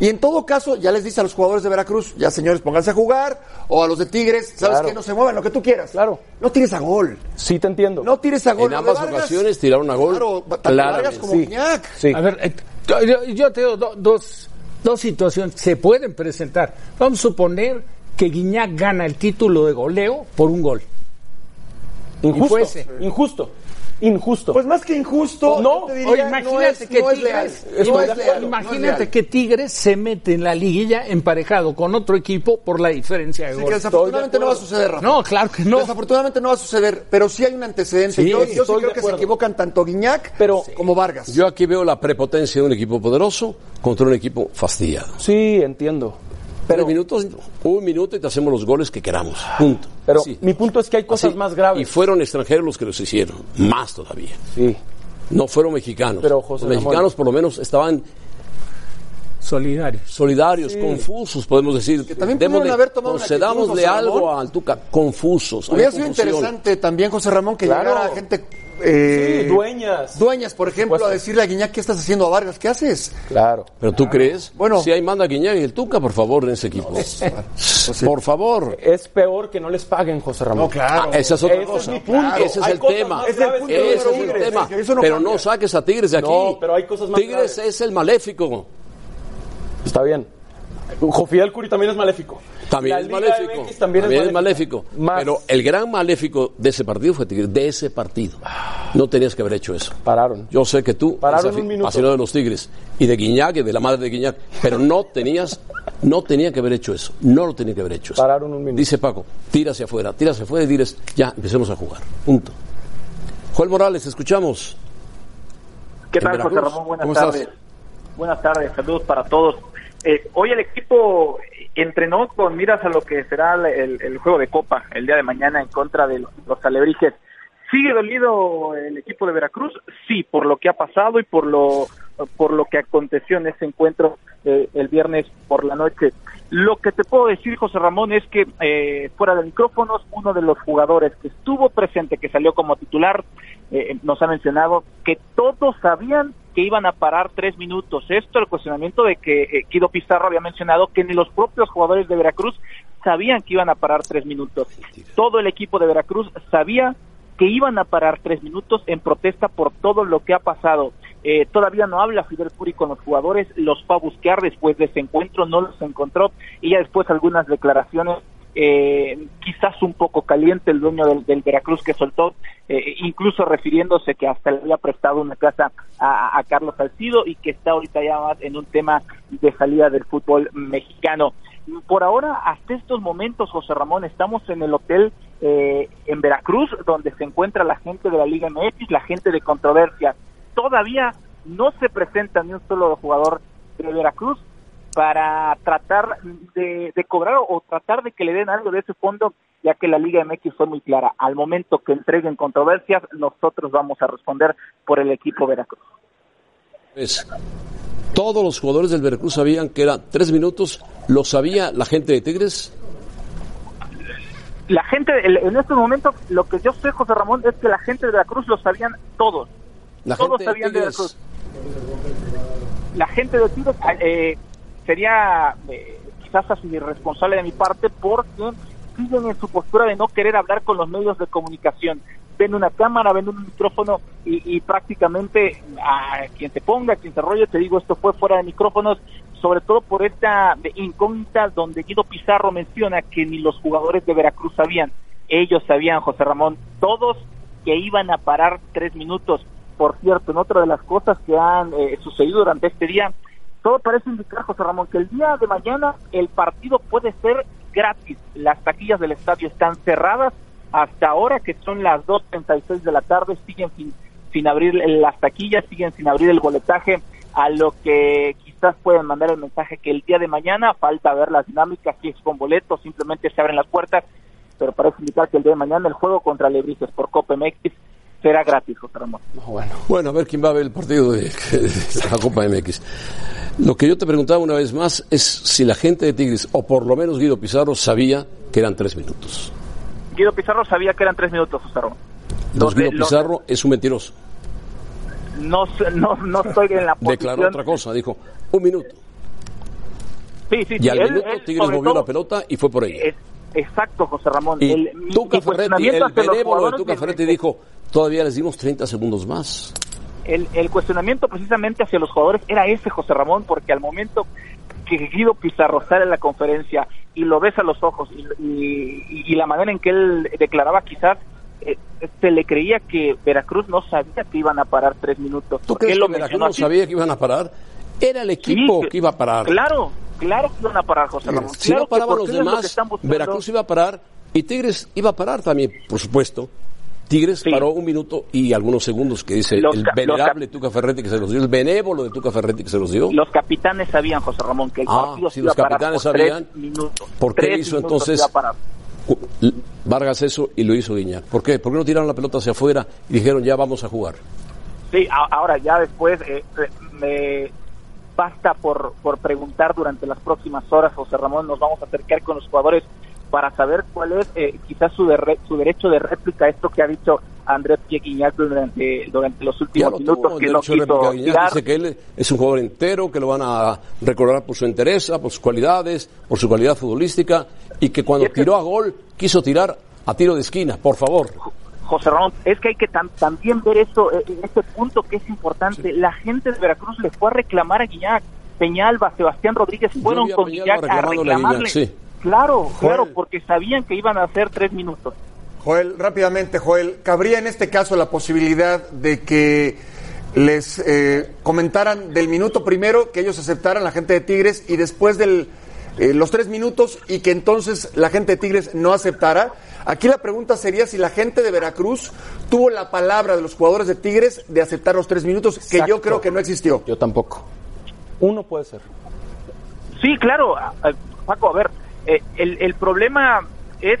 Y en todo caso, ya les dice a los jugadores de Veracruz, ya señores, pónganse a jugar, o a los de Tigres, ¿sabes Claro. que No se muevan, lo que tú quieras. Claro. No tires a gol. Sí te entiendo. No tires a gol. En ambas Vargas, ocasiones tiraron a gol. Claro, tanto claramente. Vargas como Sí. Guiñac. Sí. A ver, eh, yo, yo te digo do- dos, dos situaciones que se pueden presentar. Vamos a suponer que Guiñac gana el título de goleo por un gol. Injusto. fuese. Injusto. Injusto. Pues más que injusto, No, te diría, no imagínate es- que no es Tigres, leal. Estoy No de es leal, acuerdo. no es imagínate que Tigres se mete en la liguilla emparejado con otro equipo por la diferencia de Sí, que goles. desafortunadamente no va a suceder, Rafa. No, claro que no. Desafortunadamente no va a suceder, pero sí hay un antecedente. Sí, yo yo sí creo que se equivocan tanto Guiñac Pero- como Vargas. Yo aquí veo la prepotencia de un equipo poderoso contra un equipo fastidiado. Sí, entiendo. Tres minutos, un minuto y te hacemos los goles que queramos. Punto. Pero Sí. mi punto es que hay cosas Así. más graves. Y fueron extranjeros los que los hicieron. Más todavía. Sí. No fueron mexicanos. Pero, José los mexicanos por lo menos estaban solidarios. Solidarios, confusos, podemos decir. también Démosle- haber tomado una actitud, Ramón. algo al Tuca. Confusos. Hubiera sido interesante también, José Ramón, que Claro. llegara gente. Eh, Sí, dueñas. Dueñas, por ejemplo, a decirle a Guiñac, ¿qué estás haciendo a Vargas? ¿Qué haces? Claro. ¿Pero tú crees? Bueno. Si ahí manda Guiñac y el Tuca, por favor, en ese equipo. Por favor. Es peor que no les paguen, José Ramón. No, claro. Ah, esa es otra Ese cosa. es mi punto. Ese es Hay el tema. graves que Ese es el tema. Eso no pero cambia. no saques a Tigres de aquí. No, pero hay cosas más Tigres graves. es el maléfico. Está bien. Jofidel Curi también es maléfico. También La es Liga maléfico. MX también, es maléfico. Pero el gran maléfico de ese partido fue Tigres. De ese partido. No tenías que haber hecho eso. Pararon. Yo sé que tú Pararon un minuto. aficionado de los Tigres y de Guiñac y de la madre de Guiñac, pero no tenías, no tenía que haber hecho eso. No lo tenía que haber hecho eso. Pararon un minuto. Dice Paco, tira hacia afuera, tira hacia afuera y diles, ya, empecemos a jugar. Punto. Joel Morales, escuchamos. ¿Qué tal, José. Ramón? Buenas ¿Cómo tardes. estás? Buenas tardes, saludos para todos. Eh, hoy el equipo entrenó con miras a lo que será el, juego de Copa el día de mañana en contra de los, los alebrijes. ¿Sigue dolido el equipo de Veracruz? Sí, por lo que ha pasado y por lo, por lo que aconteció en ese encuentro eh, el viernes por la noche. Lo que te puedo decir, José Ramón, es que eh, fuera de micrófonos, uno de los jugadores que estuvo presente, que salió como titular, eh, nos ha mencionado que todos sabían que iban a parar tres minutos. Esto, el cuestionamiento de que eh, Guido Pizarro había mencionado que ni los propios jugadores de Veracruz sabían que iban a parar tres minutos. Todo el equipo de Veracruz sabía que iban a parar tres minutos en protesta por todo lo que ha pasado. Eh, todavía no habla Fidel Puri con los jugadores, los fue a buscar después de ese encuentro, no los encontró y ya después algunas declaraciones eh, quizás un poco caliente el dueño del, Veracruz que soltó, eh, incluso refiriéndose que hasta le había prestado una casa a, a Carlos Salcido y que está ahorita ya más en un tema de salida del fútbol mexicano. Por ahora, hasta estos momentos, José Ramón, estamos en el hotel eh, en Veracruz, donde se encuentra la gente de la Liga MX, la gente de controversia. Todavía no se presenta ni un solo jugador de Veracruz para tratar de, de cobrar o tratar de que le den algo de ese fondo, ya que la Liga MX fue muy clara. Al momento que entreguen controversias, nosotros vamos a responder por el equipo Veracruz. Es, todos los jugadores del Veracruz sabían que eran tres minutos. ¿Lo sabía la gente de Tigres? La gente, en este momento, lo que yo sé, José Ramón, es que la gente de Veracruz lo sabían todos. La todos gente sabían de. Veracruz. La gente de Tigres eh, sería eh, quizás así irresponsable de mi parte porque siguen en su postura de no querer hablar con los medios de comunicación. Ven una cámara, ven un micrófono y, y prácticamente a quien se ponga, a quien se rolle, te digo, esto fue fuera de micrófonos, sobre todo por esta incógnita donde Guido Pizarro menciona que ni los jugadores de Veracruz sabían. Ellos sabían, José Ramón, todos que iban a parar tres minutos. Por cierto, en otra de las cosas que han eh, sucedido durante este día, todo parece indicar, José Ramón, que el día de mañana el partido puede ser gratis. Las taquillas del estadio están cerradas hasta ahora, que son las 2.36 de la tarde, siguen sin, sin abrir las taquillas, siguen sin abrir el boletaje, a lo que quizás pueden mandar el mensaje que el día de mañana falta ver las dinámicas, si es con boletos, simplemente se abren las puertas, pero parece indicar que el día de mañana el juego contra Lebrijes por Copa MX será gratis, José Ramón. Bueno, a ver quién va a ver el partido de, [LAUGHS] de la Copa MX. Lo que yo te preguntaba una vez más es si la gente de Tigres, o por lo menos Guido Pizarro, sabía que eran tres minutos. Guido Pizarro sabía que eran tres minutos, José Ramón. Guido los- Pizarro es un mentiroso. No, no, no estoy en la [LAUGHS] posición... Declaró otra cosa, dijo un minuto. Sí, sí, Y sí, al él- minuto él, Tigres movió todo, la pelota y fue por ella. es- exacto, José Ramón. Y El- Tuca Ferretti, el benévolo de Tuca Ferretti dijo, todavía les dimos 30 segundos más. el, el cuestionamiento precisamente hacia los jugadores era ese, José Ramón, porque al momento que Guido Pizarro sale a la conferencia y lo ves a los ojos y, y- y la manera en que él declaraba quizás eh, se le creía que Veracruz no sabía que iban a parar tres minutos. ¿Tú crees él que Veracruz no sabía que iban a parar? Era el equipo Sí, que iba a parar. Claro, claro que iban a parar, José Ramón. Si Claro no paraban los lo demás, Veracruz iba a parar y Tigres iba a parar también, por supuesto. Tigres paró un minuto y algunos segundos que dice Los el los venerable Tuca Ferretti que se los dio, el benévolo de Tuca Ferretti que se los dio. Los capitanes sabían, José Ramón, que el Ah, partido si los iba parar capitanes por tres sabían, minutos. ¿por qué Tres hizo entonces Vargas eso y lo hizo Guiñac? ¿Por qué? ¿Por qué no tiraron la pelota hacia afuera y dijeron ya vamos a jugar? Sí, a- ahora ya después eh, me basta por, por preguntar durante las próximas horas, José Ramón, nos vamos a acercar con los jugadores para saber cuál es eh, quizás su, derre- su derecho de réplica a esto que ha dicho Andrés Pieguiñac durante, durante los últimos lo minutos, tuvo, que no de quiso dice que él es un jugador entero, que lo van a recordar por su entereza, por sus cualidades, por su calidad futbolística y que cuando tiró a gol quiso tirar a tiro de esquina, por favor. José Ramón, es que hay que tam- también ver eso, eh, este punto que es importante. La gente de Veracruz le fue a reclamar a Guiñac, Peñalba, Sebastián Rodríguez fueron con Guiñac a reclamándole a Guiñac, reclamarle. sí. Claro, claro, porque sabían que iban a hacer tres minutos. Joel, rápidamente, Joel, ¿cabría en este caso la posibilidad de que les eh, comentaran del minuto primero que ellos aceptaran la gente de Tigres y después de los tres minutos y que entonces la gente de Tigres no aceptara? Aquí la pregunta sería si la gente de Veracruz tuvo la palabra de los jugadores de Tigres de aceptar los tres minutos, que yo creo que no existió. Yo tampoco. Uno puede ser. Sí, claro, Paco, a ver, eh, el, el problema es,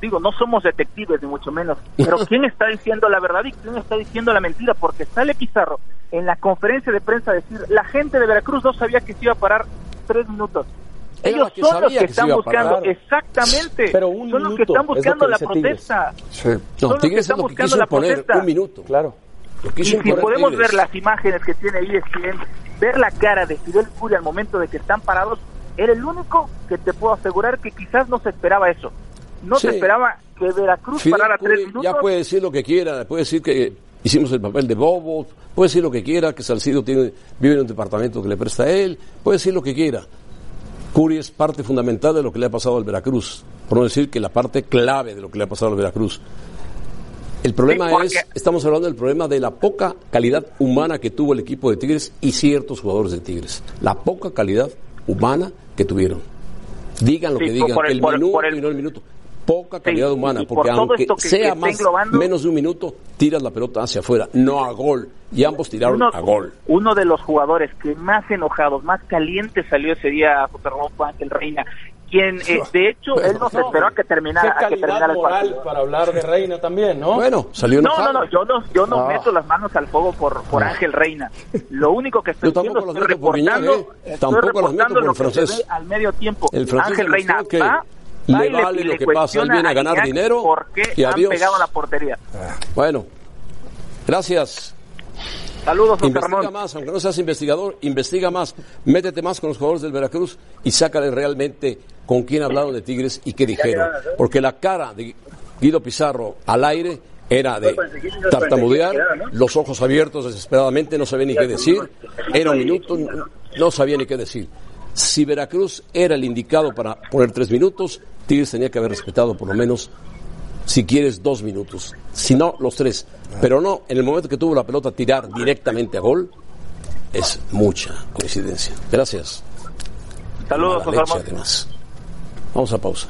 digo, no somos detectives ni mucho menos, pero [LAUGHS] ¿quién está diciendo la verdad y quién está diciendo la mentira? Porque sale Pizarro en la conferencia de prensa a decir, la gente de Veracruz no sabía que se iba a parar tres minutos. Era Ellos son los que están buscando, exactamente, Pero un son los que están es lo buscando que la protesta. Sí. Son No, los que están lo buscando la protesta. un minuto. Claro. Y si podemos Tigres. ver las imágenes que tiene ESPN, ver la cara de Fidel Curi al momento de que están parados, era el único que te puedo asegurar que quizás no se esperaba eso. No Sí. se esperaba que Veracruz Fidel parara tres minutos. ya puede decir lo que quiera, puede decir que hicimos el papel de bobo, puede decir lo que quiera, que Salcido tiene, vive en un departamento que le presta a él, puede decir lo que quiera. Curi es parte fundamental de lo que le ha pasado al Veracruz, por no decir que la parte clave de lo que le ha pasado al Veracruz. El problema Sí, porque- es, estamos hablando del problema de la poca calidad humana que tuvo el equipo de Tigres y ciertos jugadores de Tigres. La poca calidad humana que tuvieron. Digan lo Sí, que por- digan, por el- por minuto por el- y no el minuto. Poca calidad humana, por porque todo aunque que- sea más englobando- menos de un minuto, tiras la pelota hacia afuera, no a gol. Y ambos tiraron uno, a gol. uno de los jugadores que más enojados, más caliente salió ese día José Ramón Ángel Reina, quien eh, de hecho él no se esperó a que terminara, Qué a que calidad terminara el partido. para hablar de Reina también, ¿no? Bueno, salió No, no, no, yo no, yo no Ah. meto las manos al fuego por, por Ah. Ángel Reina. Lo único que estoy Yo tampoco haciendo las estoy meto por Guiñac, reportando, ¿eh? estoy Tampoco las meto reportando por lo el que se francés. ve al medio tiempo. El francés Ángel Reina que va, va le y vale lo que pasa, él viene a ganar dinero ¿Por qué y han adiós. pegado a la portería? Bueno, gracias. Saludos, José Investiga Ramón. más, aunque no seas investigador, investiga más, métete más con los jugadores del Veracruz y sácale realmente con quién hablaron de Tigres y qué dijeron. Porque la cara de Guido Pizarro al aire era de tartamudear, los ojos abiertos desesperadamente, no sabía ni qué decir, era un minuto, no sabía ni qué decir. Si Veracruz era el indicado para poner tres minutos, Tigres tenía que haber respetado por lo menos si quieres dos minutos, si no los tres, pero no en el momento que tuvo la pelota tirar directamente a gol es mucha coincidencia. Gracias. Saludos, José. Vamos a pausa.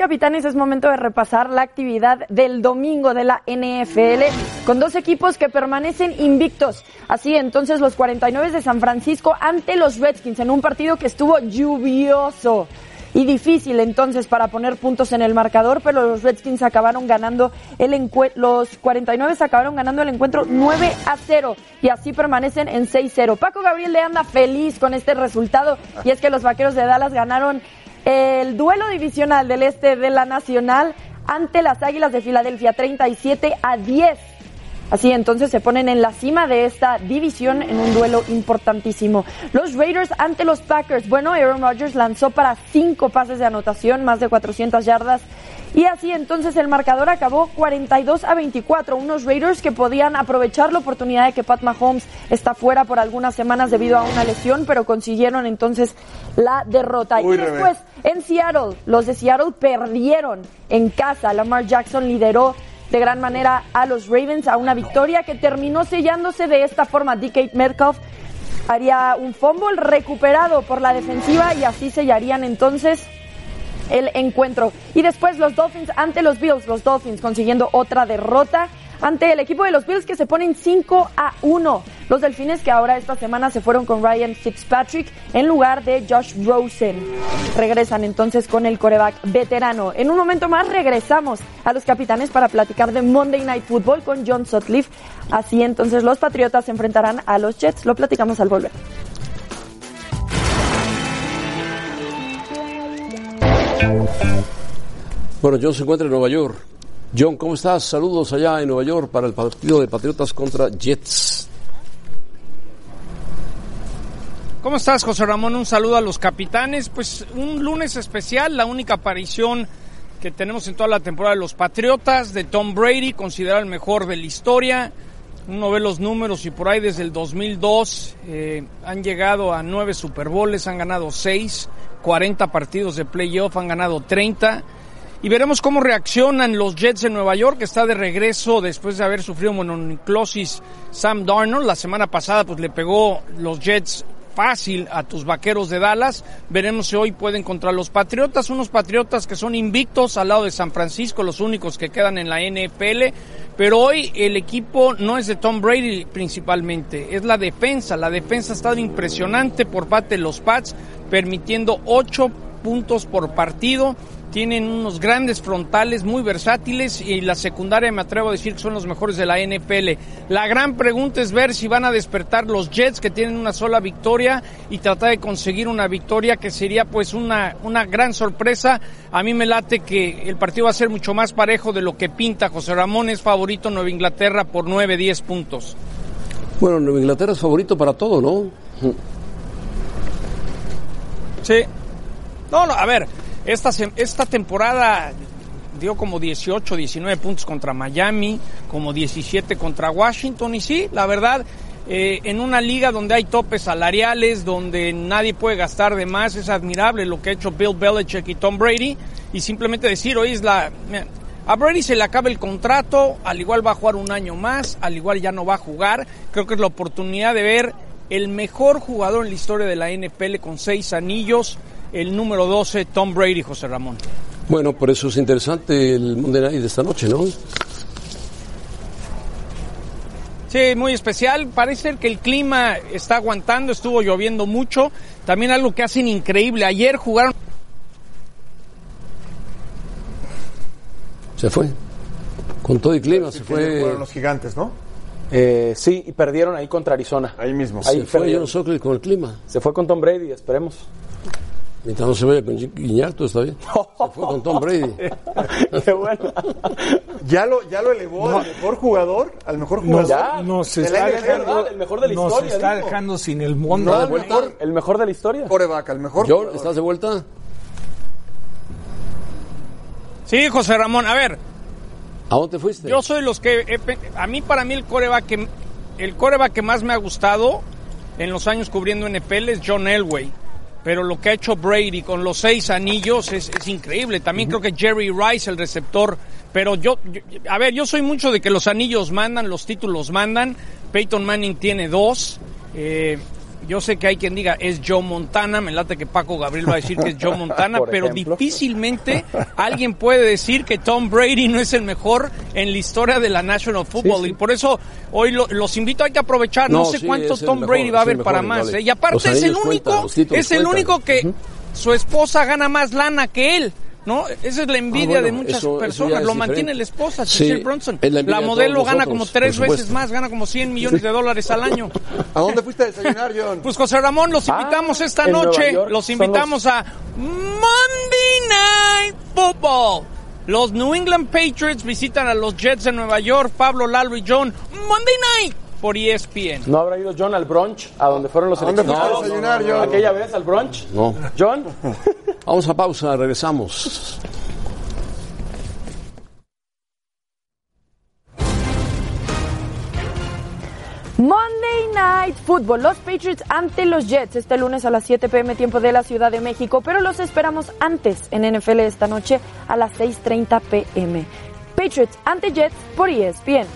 Capitanes es momento de repasar la actividad del domingo de la NFL con dos equipos que permanecen invictos. Así entonces los 49 de San Francisco ante los Redskins en un partido que estuvo lluvioso y difícil entonces para poner puntos en el marcador, pero los Redskins acabaron ganando el encuentro, los 49 acabaron ganando el encuentro 9 a 0 y así permanecen en 6-0. Paco Gabriel le anda feliz con este resultado y es que los Vaqueros de Dallas ganaron el duelo divisional del este de la Nacional ante las Águilas de Filadelfia 37 a 10. Así entonces se ponen en la cima de esta división en un duelo importantísimo. Los Raiders ante los Packers. Bueno, Aaron Rodgers lanzó para cinco pases de anotación, más de 400 yardas. Y así entonces el marcador acabó 42 a 24. Unos Raiders que podían aprovechar la oportunidad de que Pat Mahomes está fuera por algunas semanas debido a una lesión, pero consiguieron entonces la derrota. Y después en Seattle, los de Seattle perdieron en casa. Lamar Jackson lideró de gran manera a los Ravens a una victoria que terminó sellándose de esta forma. DK Metcalf haría un fumble recuperado por la defensiva y así sellarían entonces el encuentro. Y después los Dolphins ante los Bills, los Dolphins consiguiendo otra derrota ante el equipo de los Bills que se ponen 5 a 1. Los Delfines que ahora esta semana se fueron con Ryan Fitzpatrick en lugar de Josh Rosen. Regresan entonces con el coreback veterano. En un momento más regresamos a los capitanes para platicar de Monday Night Football con John Sutcliffe. Así entonces los Patriotas se enfrentarán a los Jets. Lo platicamos al volver. Bueno, John se encuentra en Nueva York. John, ¿cómo estás? Saludos allá en Nueva York para el partido de Patriotas contra Jets. ¿Cómo estás, José Ramón? Un saludo a los capitanes. Pues un lunes especial, la única aparición que tenemos en toda la temporada de los Patriotas, de Tom Brady, considerado el mejor de la historia. Uno ve los números y por ahí desde el 2002 eh, han llegado a nueve Super Bowls, han ganado seis, 40 partidos de playoff, han ganado 30. Y veremos cómo reaccionan los Jets de Nueva York, que está de regreso después de haber sufrido mononucleosis Sam Darnold. La semana pasada pues le pegó los Jets fácil a tus vaqueros de Dallas. Veremos si hoy pueden contra los Patriotas, unos Patriotas que son invictos al lado de San Francisco, los únicos que quedan en la NFL. Pero hoy el equipo no es de Tom Brady principalmente, es la defensa. La defensa ha estado impresionante por parte de los Pats, permitiendo ocho puntos por partido tienen unos grandes frontales muy versátiles y la secundaria me atrevo a decir que son los mejores de la NFL. La gran pregunta es ver si van a despertar los Jets que tienen una sola victoria y tratar de conseguir una victoria que sería pues una, una gran sorpresa. A mí me late que el partido va a ser mucho más parejo de lo que pinta. José Ramón es favorito Nueva Inglaterra por 9, 10 puntos. Bueno, Nueva Inglaterra es favorito para todo, ¿no? Sí. No, no, a ver, esta, esta temporada dio como 18, 19 puntos contra Miami, como 17 contra Washington y sí, la verdad, eh, en una liga donde hay topes salariales, donde nadie puede gastar de más, es admirable lo que ha hecho Bill Belichick y Tom Brady y simplemente decir, hoy es la... A Brady se le acaba el contrato, al igual va a jugar un año más, al igual ya no va a jugar. Creo que es la oportunidad de ver el mejor jugador en la historia de la NFL con seis anillos, el número 12, Tom Brady, José Ramón. Bueno, por eso es interesante el Monday Night de esta noche, ¿no? Sí, muy especial. Parece que el clima está aguantando, estuvo lloviendo mucho. También algo que hacen increíble. Ayer jugaron. Se fue. Con todo el clima, se fue. Fueron los gigantes, ¿no? Eh, sí, y perdieron ahí contra Arizona. Ahí mismo. Ahí se fue John Sockley con el clima. Se fue con Tom Brady, esperemos. Mientras no se vaya con Guiñarto, está bien. Se fue con Tom Brady. [LAUGHS] Qué bueno. ¿Ya lo, ya lo elevó al mejor jugador? ¿Al mejor jugador? no se está dejando, el mejor de la nos historia, está dijo. dejando sin el mundo. No, el vuelta. mejor El mejor de la historia. coreback, al mejor John, jugador. ¿estás de vuelta? Sí, José Ramón, a ver, ¿A dónde fuiste? yo soy los que... he a mí, para mí, el coreback que, el coreback que más me ha gustado en los años cubriendo NFL es John Elway. Pero lo que ha hecho Brady con los seis anillos es, es increíble. También creo que Jerry Rice, el receptor. Pero yo, yo- a ver, yo soy mucho de que los anillos mandan, los títulos mandan. Peyton Manning tiene dos. Eh, yo sé que hay quien diga es Joe Montana, me late que Paco Gabriel va a decir que es Joe [LAUGHS] Montana, pero ejemplo. difícilmente [LAUGHS] alguien puede decir que Tom Brady no es el mejor en la historia de la National Football. Y por eso hoy lo- los invito, hay que aprovechar. No, No, sé sí, cuánto Tom mejor, Brady va a haber para mejor, más. ¿eh? Y aparte es el único, cuentan, es el cuentan. único que su esposa gana más lana que él. ¿No? Esa es la envidia Ah, bueno, de muchas eso- personas. Lo mantiene diferente. la esposa, Sí, Cecil Bronson. es la modelo gana nosotros, como tres veces más, gana como 100 millones de dólares al año. [LAUGHS] ¿A dónde fuiste a desayunar, John? Pues José Ramón, los Ah, invitamos esta noche, los invitamos a Monday Night Football. Los New England Patriots visitan a los Jets de Nueva York, Pablo, Lalo y John. Monday Night por ESPN. ¿No habrá ido John al brunch? ¿A donde fueron los ¿A dónde fuiste a seleccionados? desayunar, John? ¿Aquella vez al brunch? No. ¿John? [LAUGHS] Vamos a pausa, regresamos. Monday Night Football, los Patriots ante los Jets este lunes a las 7 pm tiempo de la Ciudad de México, pero los esperamos antes en NFL esta noche a las 6.30 pm. Patriots ante Jets por ESPN.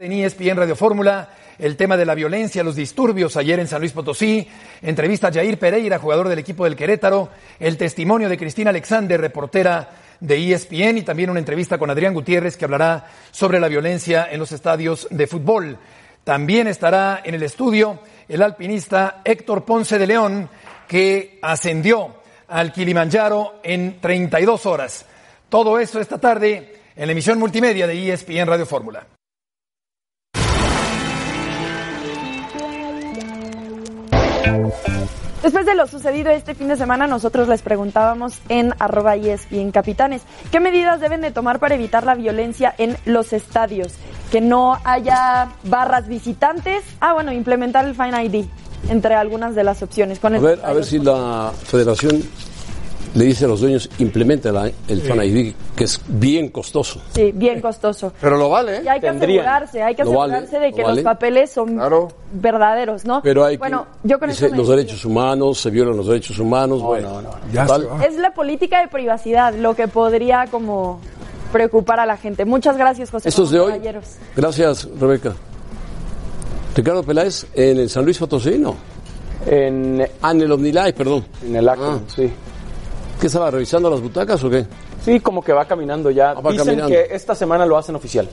En ESPN Radio Fórmula, el tema de la violencia, los disturbios ayer en San Luis Potosí, entrevista a Jair Pereira, jugador del equipo del Querétaro, el testimonio de Cristina Alexander, reportera de ESPN, y también una entrevista con Adrián Gutiérrez que hablará sobre la violencia en los estadios de fútbol. También estará en el estudio el alpinista Héctor Ponce de León, que ascendió al Kilimanjaro en 32 horas. Todo eso esta tarde en la emisión multimedia de ESPN Radio Fórmula. Después de lo sucedido este fin de semana, nosotros les preguntábamos en arroba ESPN Capitanes, ¿qué medidas deben de tomar para evitar la violencia en los estadios? Que no haya barras visitantes. Ah, bueno, implementar el Fine ID, entre algunas de las opciones. Con A ver, a ver si la federación le dice a los dueños, implementa la- el Fan ID, que es bien costoso. Sí, bien costoso. Pero lo vale, ¿eh? Y hay que Tendrían. asegurarse, hay que Lo vale, asegurarse de lo que vale. los papeles son verdaderos, ¿no? Pero hay bueno, que, yo con dice, eso me los derechos humanos, se violan los derechos humanos, bueno, tal. Es la política de privacidad lo que podría como preocupar a la gente. Muchas gracias, José. Estos de Ramón hoy. Caballeros. Gracias, Rebeca. Ricardo Peláez, en el San Luis Potosí, ¿no? En, ah, en el OmniLife, perdón. En el acto, sí. ¿Qué estaba revisando las butacas o qué? Sí, como que va caminando ya. Ah, va Dicen caminando. que esta semana lo hacen oficial.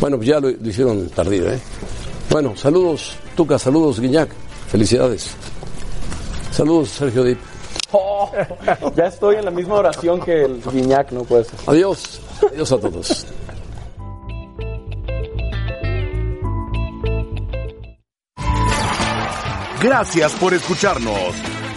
Bueno, pues ya lo, lo hicieron tardío, ¿eh? Bueno, saludos, Tuca, saludos, Guiñac. Felicidades. Saludos, Sergio Dip. Oh, ya estoy en la misma oración que el Guiñac, no puede ser. Adiós. Adiós a todos. Gracias por escucharnos.